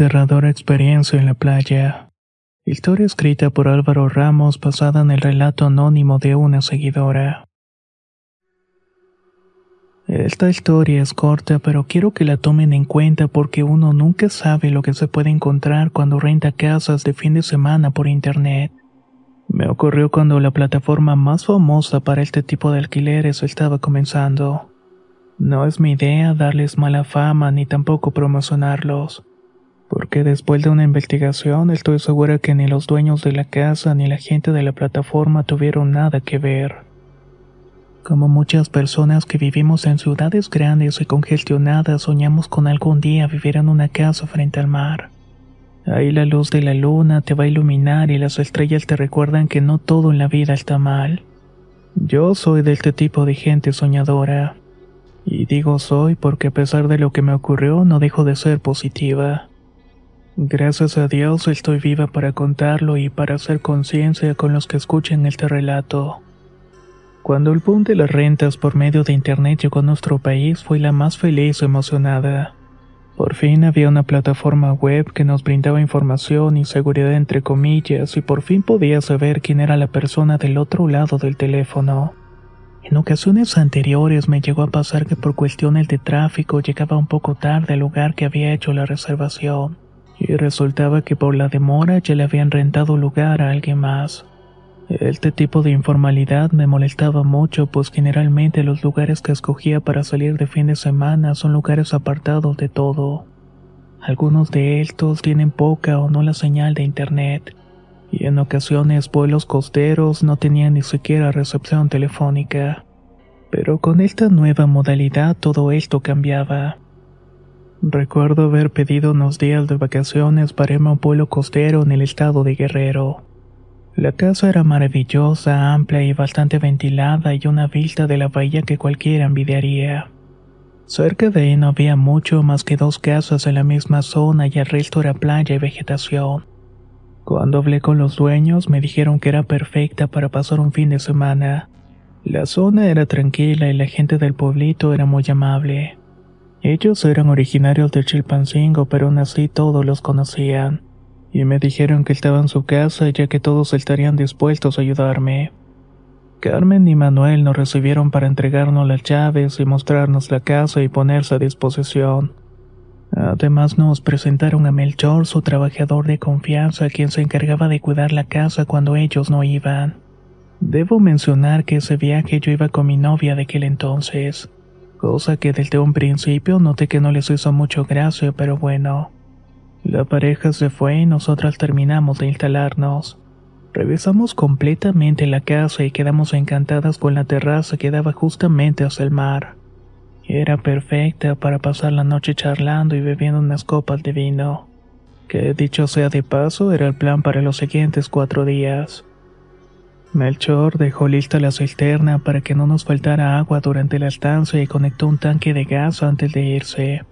aterradora experiencia en la playa. Historia escrita por Álvaro Ramos basada en el relato anónimo de una seguidora. Esta historia es corta, pero quiero que la tomen en cuenta porque uno nunca sabe lo que se puede encontrar cuando renta casas de fin de semana por internet. Me ocurrió cuando la plataforma más famosa para este tipo de alquileres estaba comenzando. No es mi idea darles mala fama ni tampoco promocionarlos porque después de una investigación estoy segura que ni los dueños de la casa ni la gente de la plataforma tuvieron nada que ver. Como muchas personas que vivimos en ciudades grandes y congestionadas soñamos con algún día vivir en una casa frente al mar. Ahí la luz de la luna te va a iluminar y las estrellas te recuerdan que no todo en la vida está mal. Yo soy de este tipo de gente soñadora. Y digo soy porque a pesar de lo que me ocurrió no dejo de ser positiva. Gracias a Dios estoy viva para contarlo y para hacer conciencia con los que escuchen este relato. Cuando el boom de las rentas por medio de internet llegó a nuestro país fui la más feliz y emocionada. Por fin había una plataforma web que nos brindaba información y seguridad entre comillas y por fin podía saber quién era la persona del otro lado del teléfono. En ocasiones anteriores me llegó a pasar que por cuestiones de tráfico llegaba un poco tarde al lugar que había hecho la reservación y resultaba que por la demora ya le habían rentado lugar a alguien más. Este tipo de informalidad me molestaba mucho, pues generalmente los lugares que escogía para salir de fin de semana son lugares apartados de todo. Algunos de estos tienen poca o no la señal de internet, y en ocasiones vuelos costeros no tenían ni siquiera recepción telefónica. Pero con esta nueva modalidad todo esto cambiaba. Recuerdo haber pedido unos días de vacaciones para irme a un pueblo costero en el estado de Guerrero. La casa era maravillosa, amplia y bastante ventilada y una vista de la bahía que cualquiera envidiaría. Cerca de ahí no había mucho más que dos casas en la misma zona y el resto era playa y vegetación. Cuando hablé con los dueños me dijeron que era perfecta para pasar un fin de semana. La zona era tranquila y la gente del pueblito era muy amable. Ellos eran originarios de Chilpancingo, pero aún así todos los conocían, y me dijeron que estaba en su casa ya que todos estarían dispuestos a ayudarme. Carmen y Manuel nos recibieron para entregarnos las llaves y mostrarnos la casa y ponerse a disposición. Además nos presentaron a Melchor, su trabajador de confianza, quien se encargaba de cuidar la casa cuando ellos no iban. Debo mencionar que ese viaje yo iba con mi novia de aquel entonces cosa que desde un principio noté que no les hizo mucho gracia, pero bueno. La pareja se fue y nosotras terminamos de instalarnos. Revisamos completamente la casa y quedamos encantadas con la terraza que daba justamente hacia el mar. Era perfecta para pasar la noche charlando y bebiendo unas copas de vino. Que dicho sea de paso, era el plan para los siguientes cuatro días. Melchor dejó lista la cisterna para que no nos faltara agua durante la estancia y conectó un tanque de gas antes de irse.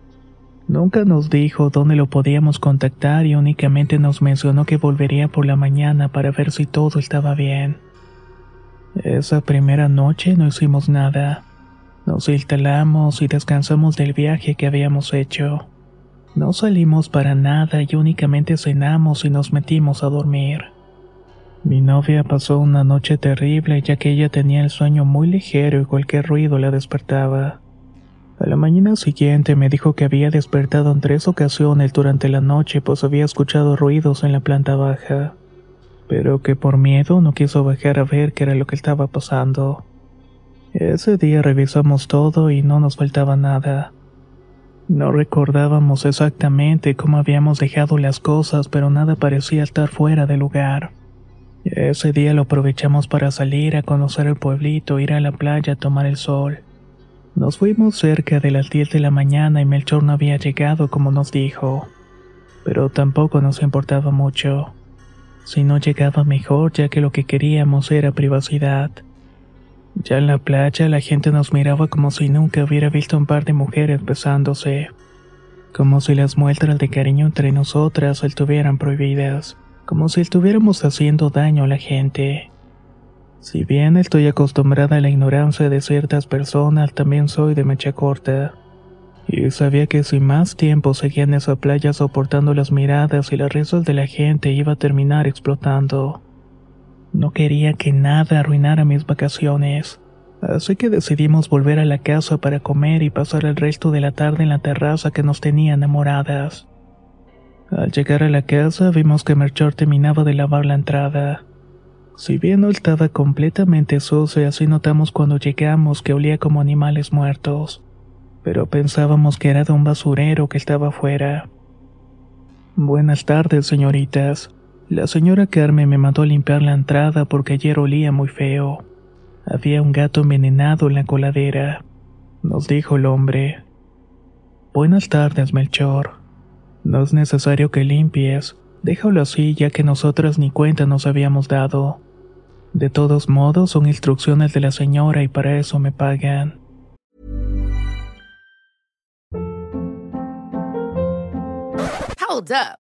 Nunca nos dijo dónde lo podíamos contactar y únicamente nos mencionó que volvería por la mañana para ver si todo estaba bien. Esa primera noche no hicimos nada. Nos instalamos y descansamos del viaje que habíamos hecho. No salimos para nada y únicamente cenamos y nos metimos a dormir. Mi novia pasó una noche terrible ya que ella tenía el sueño muy ligero y cualquier ruido la despertaba. A la mañana siguiente me dijo que había despertado en tres ocasiones durante la noche pues había escuchado ruidos en la planta baja, pero que por miedo no quiso bajar a ver qué era lo que estaba pasando. Ese día revisamos todo y no nos faltaba nada. No recordábamos exactamente cómo habíamos dejado las cosas, pero nada parecía estar fuera de lugar. Ese día lo aprovechamos para salir a conocer el pueblito, ir a la playa a tomar el sol. Nos fuimos cerca de las 10 de la mañana y Melchor no había llegado como nos dijo, pero tampoco nos importaba mucho. Si no llegaba mejor, ya que lo que queríamos era privacidad. Ya en la playa la gente nos miraba como si nunca hubiera visto un par de mujeres besándose, como si las muestras de cariño entre nosotras estuvieran prohibidas, como si estuviéramos haciendo daño a la gente. Si bien estoy acostumbrada a la ignorancia de ciertas personas, también soy de mecha corta. Y sabía que si más tiempo seguía en esa playa soportando las miradas y las risas de la gente iba a terminar explotando. No quería que nada arruinara mis vacaciones, así que decidimos volver a la casa para comer y pasar el resto de la tarde en la terraza que nos tenía enamoradas. Al llegar a la casa vimos que Melchor terminaba de lavar la entrada. Si bien no estaba completamente sucio, así notamos cuando llegamos que olía como animales muertos, pero pensábamos que era de un basurero que estaba afuera. Buenas tardes, señoritas, la señora Carmen me mandó limpiar la entrada porque ayer olía muy feo. Había un gato envenenado en la coladera, nos dijo el hombre. Buenas tardes, Melchor. No es necesario que limpies, déjalo así ya que nosotras ni cuenta nos habíamos dado. De todos modos, son instrucciones de la señora y para eso me pagan. Hold up.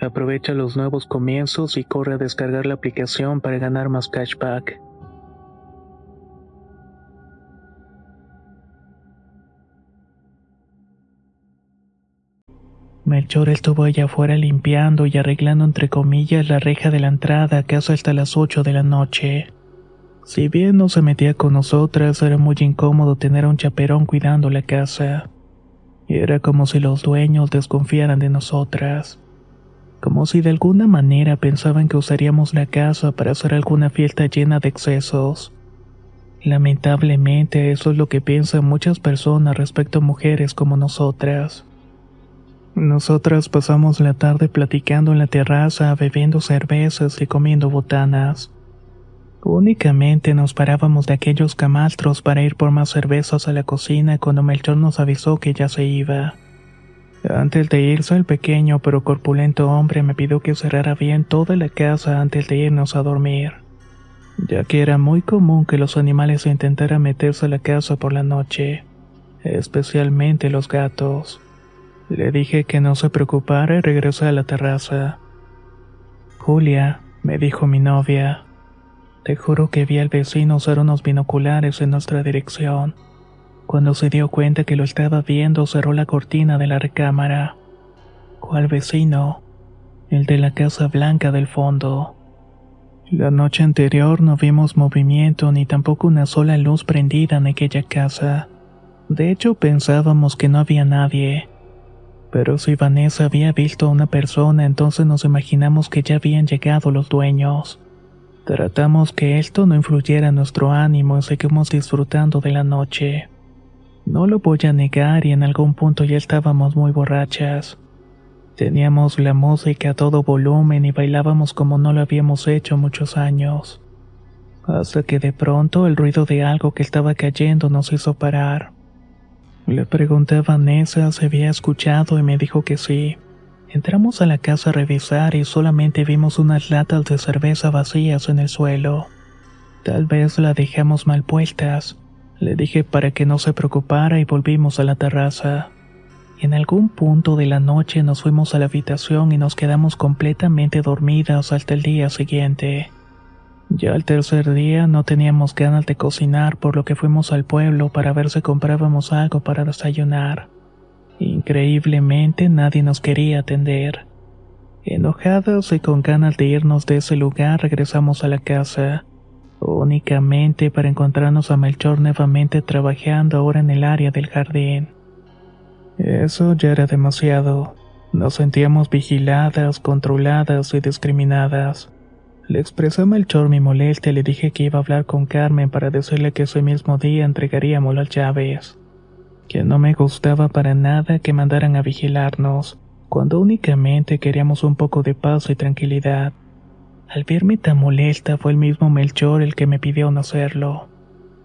Aprovecha los nuevos comienzos y corre a descargar la aplicación para ganar más cashback. Melchor estuvo allá afuera limpiando y arreglando entre comillas la reja de la entrada casi hasta las 8 de la noche. Si bien no se metía con nosotras, era muy incómodo tener a un chaperón cuidando la casa. Era como si los dueños desconfiaran de nosotras como si de alguna manera pensaban que usaríamos la casa para hacer alguna fiesta llena de excesos. Lamentablemente eso es lo que piensan muchas personas respecto a mujeres como nosotras. Nosotras pasamos la tarde platicando en la terraza, bebiendo cervezas y comiendo botanas. Únicamente nos parábamos de aquellos camastros para ir por más cervezas a la cocina cuando Melchor nos avisó que ya se iba. Antes de irse, el pequeño pero corpulento hombre me pidió que cerrara bien toda la casa antes de irnos a dormir, ya que era muy común que los animales intentaran meterse a la casa por la noche, especialmente los gatos. Le dije que no se preocupara y regresé a la terraza. Julia, me dijo mi novia, te juro que vi al vecino usar unos binoculares en nuestra dirección. Cuando se dio cuenta que lo estaba viendo, cerró la cortina de la recámara. ¿Cuál vecino? El de la casa blanca del fondo. La noche anterior no vimos movimiento ni tampoco una sola luz prendida en aquella casa. De hecho, pensábamos que no había nadie. Pero si Vanessa había visto a una persona, entonces nos imaginamos que ya habían llegado los dueños. Tratamos que esto no influyera en nuestro ánimo y seguimos disfrutando de la noche. No lo voy a negar y en algún punto ya estábamos muy borrachas. Teníamos la música a todo volumen y bailábamos como no lo habíamos hecho muchos años. Hasta que de pronto el ruido de algo que estaba cayendo nos hizo parar. Le pregunté a Vanessa si había escuchado y me dijo que sí. Entramos a la casa a revisar y solamente vimos unas latas de cerveza vacías en el suelo. Tal vez la dejamos mal puestas. Le dije para que no se preocupara y volvimos a la terraza. En algún punto de la noche nos fuimos a la habitación y nos quedamos completamente dormidas hasta el día siguiente. Ya el tercer día no teníamos ganas de cocinar, por lo que fuimos al pueblo para ver si comprábamos algo para desayunar. Increíblemente nadie nos quería atender. Enojados y con ganas de irnos de ese lugar regresamos a la casa, únicamente para encontrarnos a Melchor nuevamente trabajando ahora en el área del jardín. Eso ya era demasiado. Nos sentíamos vigiladas, controladas y discriminadas. Le expresé a Melchor mi molestia y le dije que iba a hablar con Carmen para decirle que ese mismo día entregaríamos las llaves. Que no me gustaba para nada que mandaran a vigilarnos, cuando únicamente queríamos un poco de paz y tranquilidad. Al verme tan molesta fue el mismo Melchor el que me pidió no hacerlo.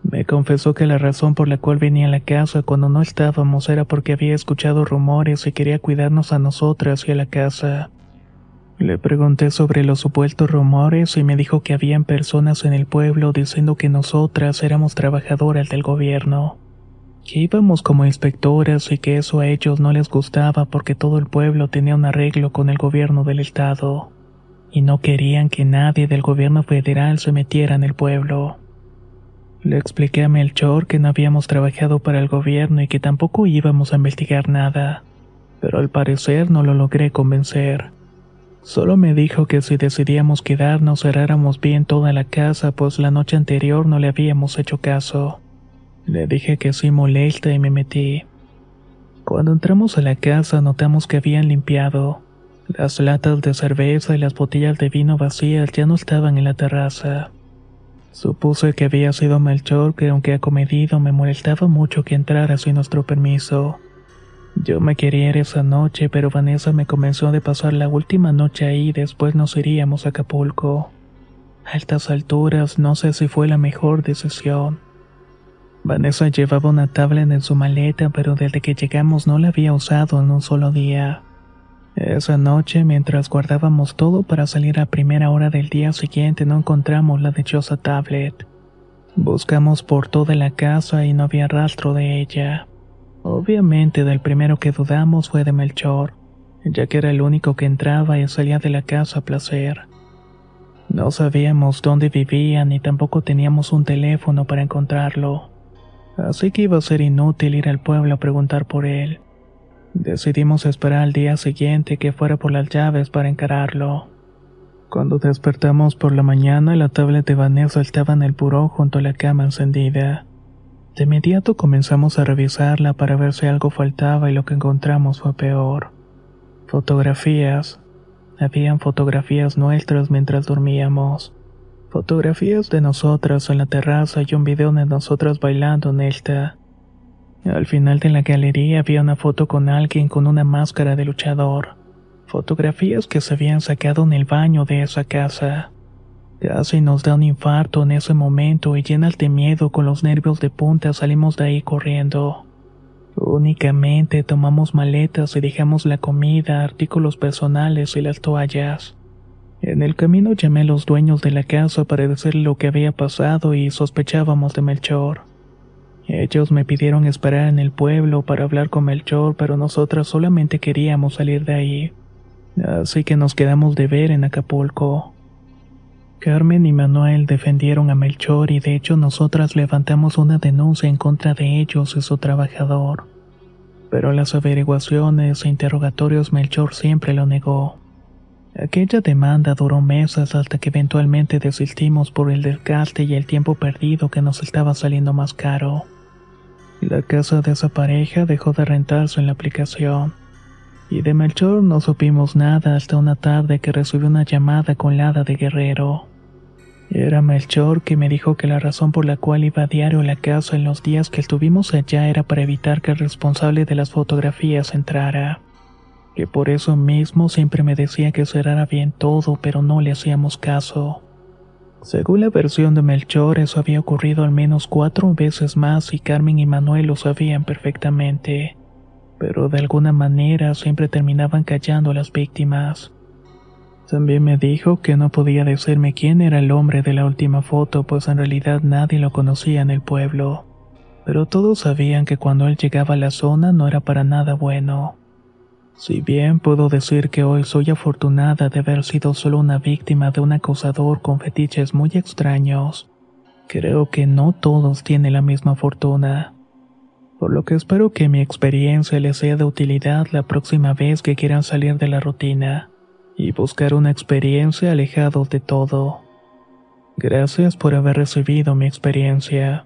Me confesó que la razón por la cual venía a la casa cuando no estábamos era porque había escuchado rumores y quería cuidarnos a nosotras y a la casa. Le pregunté sobre los supuestos rumores y me dijo que habían personas en el pueblo diciendo que nosotras éramos trabajadoras del gobierno, que íbamos como inspectoras y que eso a ellos no les gustaba porque todo el pueblo tenía un arreglo con el gobierno del estado, y no querían que nadie del gobierno federal se metiera en el pueblo. Le expliqué a Melchor que no habíamos trabajado para el gobierno y que tampoco íbamos a investigar nada, pero al parecer no lo logré convencer. Solo me dijo que si decidíamos quedarnos cerráramos bien toda la casa, pues la noche anterior no le habíamos hecho caso. Le dije que sí molesta y me metí. Cuando entramos a la casa notamos que habían limpiado. Las latas de cerveza y las botellas de vino vacías ya no estaban en la terraza. Supuse que había sido Melchor que aunque acomedido me molestaba mucho que entrara sin nuestro permiso. Yo me quería ir esa noche, pero Vanessa me convenció de pasar la última noche ahí y después nos iríamos a Acapulco. A estas alturas no sé si fue la mejor decisión. Vanessa llevaba una tablet en su maleta, pero desde que llegamos no la había usado en un solo día. Esa noche, mientras guardábamos todo para salir a primera hora del día siguiente, no encontramos la dichosa tablet. Buscamos por toda la casa y no había rastro de ella. Obviamente del primero que dudamos fue de Melchor, ya que era el único que entraba y salía de la casa a placer. No sabíamos dónde vivía ni tampoco teníamos un teléfono para encontrarlo, así que iba a ser inútil ir al pueblo a preguntar por él. Decidimos esperar al día siguiente que fuera por las llaves para encararlo. Cuando despertamos por la mañana, la tablet de Vanessa estaba en el buró junto a la cama encendida. De inmediato comenzamos a revisarla para ver si algo faltaba y lo que encontramos fue peor. Fotografías. Habían fotografías nuestras mientras dormíamos. Fotografías de nosotras en la terraza y un video de nosotras bailando en esta. Al final de la galería había una foto con alguien con una máscara de luchador. Fotografías que se habían sacado en el baño de esa casa. Casi nos da un infarto en ese momento y llenas de miedo con los nervios de punta salimos de ahí corriendo. Únicamente tomamos maletas y dejamos la comida, artículos personales y las toallas. En el camino llamé a los dueños de la casa para decirle lo que había pasado y sospechábamos de Melchor. Ellos me pidieron esperar en el pueblo para hablar con Melchor, pero nosotras solamente queríamos salir de ahí. Así que nos quedamos de ver en Acapulco. Carmen y Manuel defendieron a Melchor y de hecho nosotras levantamos una denuncia en contra de ellos y su trabajador. Pero las averiguaciones e interrogatorios Melchor siempre lo negó. Aquella demanda duró meses hasta que eventualmente desistimos por el desgaste y el tiempo perdido que nos estaba saliendo más caro. La casa de esa pareja dejó de rentarse en la aplicación. Y de Melchor no supimos nada hasta una tarde que recibí una llamada con la hada de Guerrero. Era Melchor que me dijo que la razón por la cual iba a diario a la casa en los días que estuvimos allá era para evitar que el responsable de las fotografías entrara. Que por eso mismo siempre me decía que cerrara bien todo, pero no le hacíamos caso. Según la versión de Melchor, eso había ocurrido al menos cuatro veces más y Carmen y Manuel lo sabían perfectamente. Pero de alguna manera siempre terminaban callando a las víctimas. También me dijo que no podía decirme quién era el hombre de la última foto, pues en realidad nadie lo conocía en el pueblo. Pero todos sabían que cuando él llegaba a la zona no era para nada bueno. Si bien puedo decir que hoy soy afortunada de haber sido solo una víctima de un acosador con fetiches muy extraños, creo que no todos tienen la misma fortuna. Por lo que espero que mi experiencia les sea de utilidad la próxima vez que quieran salir de la rutina y buscar una experiencia alejado de todo. Gracias por haber recibido mi experiencia.